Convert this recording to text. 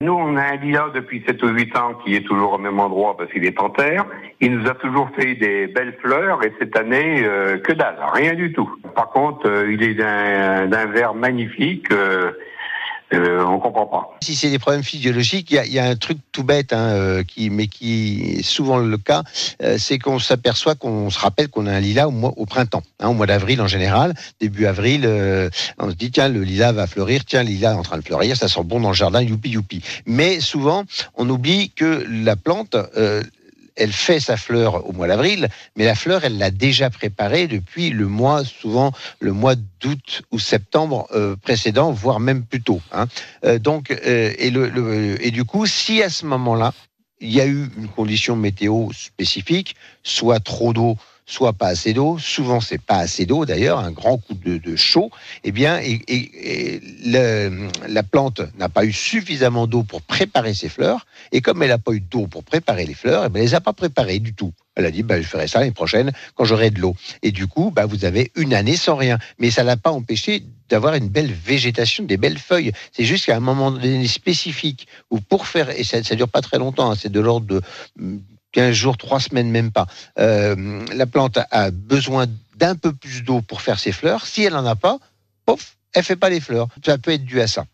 Nous, on a un lilas depuis 7 ou 8 ans qui est toujours au même endroit parce qu'il est en terre. Il nous a toujours fait des belles fleurs et cette année, euh, que dalle, rien du tout. Par contre, euh, il est d'un vert magnifique. Euh, euh, on comprend pas. Si c'est des problèmes physiologiques, il y a, y a, un truc tout bête, hein, euh, qui, mais qui est souvent le cas, euh, c'est qu'on s'aperçoit qu'on se rappelle qu'on a un lilas au, mois, au printemps, hein, au mois d'avril en général, début avril, euh, on se dit tiens le lilas va fleurir, tiens le lilas est en train de fleurir, ça sent bon dans le jardin, youpi youpi. Mais souvent on oublie que la plante euh, elle fait sa fleur au mois d'avril, mais la fleur, elle l'a déjà préparée depuis le mois, souvent le mois d'août ou septembre euh, précédent, voire même plus tôt. Hein. Euh, donc, euh, et, du coup, si à ce moment-là, il y a eu une condition météo spécifique, soit trop d'eau, soit pas assez d'eau, souvent c'est pas assez d'eau d'ailleurs, un grand coup de, de chaud, eh bien, la plante n'a pas eu suffisamment d'eau pour préparer ses fleurs, et comme elle n'a pas eu d'eau pour préparer les fleurs, eh bien, elle les a pas préparées du tout. Elle a dit, bah, je ferai ça l'année prochaine quand j'aurai de l'eau. Et du coup, bah, vous avez une année sans rien. Mais ça l'a pas empêché d'avoir une belle végétation, des belles feuilles. C'est juste qu'à un moment donné spécifique, où pour faire, et ça, ça dure pas très longtemps, hein, c'est de l'ordre de 15 jours, 3 semaines, même pas. Euh, la plante a besoin d'un peu plus d'eau pour faire ses fleurs. Si elle n'en a pas, pof, elle fait pas les fleurs. Ça peut être dû à ça.